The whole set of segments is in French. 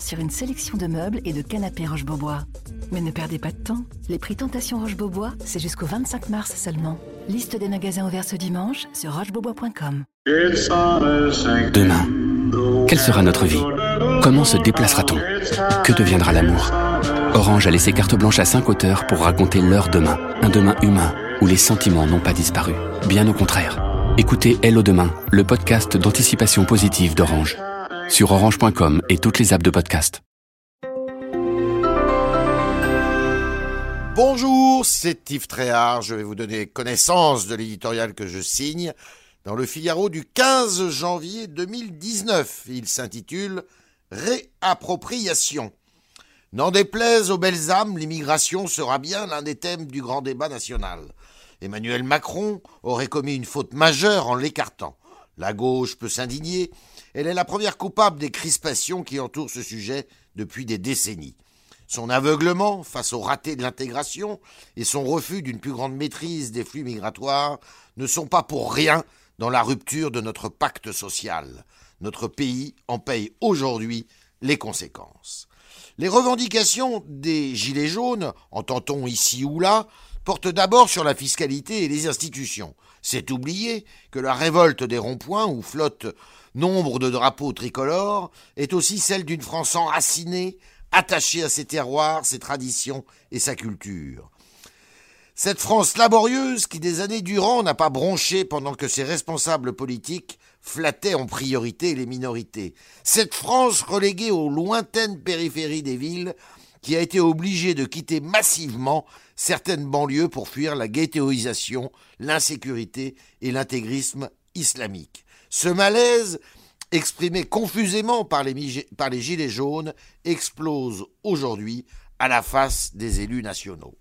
sur une sélection de meubles et de canapés Roche-Beaubois. Mais ne perdez pas de temps, les prix Tentation Roche-Beaubois, c'est jusqu'au 25 mars seulement. Liste des magasins ouverts ce dimanche sur rochebeaubois.com. Demain, quelle sera notre vie? Comment se déplacera-t-on? Que deviendra l'amour? Orange a laissé carte blanche à 5 auteurs pour raconter leur demain, un demain humain où les sentiments n'ont pas disparu. Bien au contraire. Écoutez Hello Demain, le podcast d'anticipation positive d'Orange. Sur orange.com et toutes les apps de podcast. Bonjour, c'est Yves Tréhard. Je vais vous donner connaissance de l'éditorial que je signe dans le Figaro du 15 janvier 2019. Il s'intitule Réappropriation. N'en déplaise aux belles âmes, l'immigration sera bien l'un des thèmes du grand débat national. Emmanuel Macron aurait commis une faute majeure en l'écartant. La gauche peut s'indigner, elle est la première coupable des crispations qui entourent ce sujet depuis des décennies. Son aveuglement face au raté de l'intégration et son refus d'une plus grande maîtrise des flux migratoires ne sont pas pour rien dans la rupture de notre pacte social. Notre pays en paye aujourd'hui les conséquences. Les revendications des Gilets jaunes, entend-on ici ou là, portent d'abord sur la fiscalité et les institutions. C'est oublier que la révolte des ronds-points où flottent nombre de drapeaux tricolores est aussi celle d'une France enracinée, attachée à ses terroirs, ses traditions et sa culture. Cette France laborieuse qui des années durant n'a pas bronché pendant que ses responsables politiques flattaient en priorité les minorités. Cette France reléguée aux lointaines périphéries des villes qui a été obligée de quitter massivement certaines banlieues pour fuir la ghettoisation, l'insécurité et l'intégrisme islamique. Ce malaise, exprimé confusément par les, par les Gilets jaunes, explose aujourd'hui à la face des élus nationaux.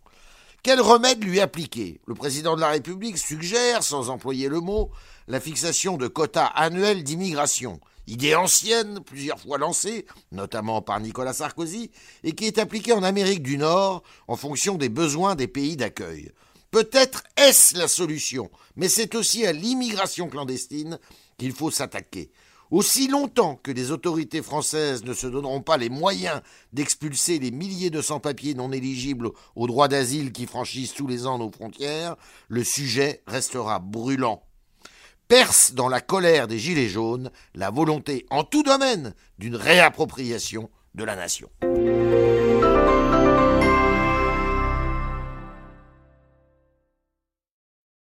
Quel remède lui appliquer? Le président de la République suggère, sans employer le mot, la fixation de quotas annuels d'immigration, idée ancienne, plusieurs fois lancée, notamment par Nicolas Sarkozy, et qui est appliquée en Amérique du Nord en fonction des besoins des pays d'accueil. Peut-être est-ce la solution, mais c'est aussi à l'immigration clandestine qu'il faut s'attaquer. Aussi longtemps que les autorités françaises ne se donneront pas les moyens d'expulser les milliers de sans-papiers non éligibles au droit d'asile qui franchissent tous les ans nos frontières, le sujet restera brûlant. Perce dans la colère des Gilets jaunes la volonté en tout domaine d'une réappropriation de la nation.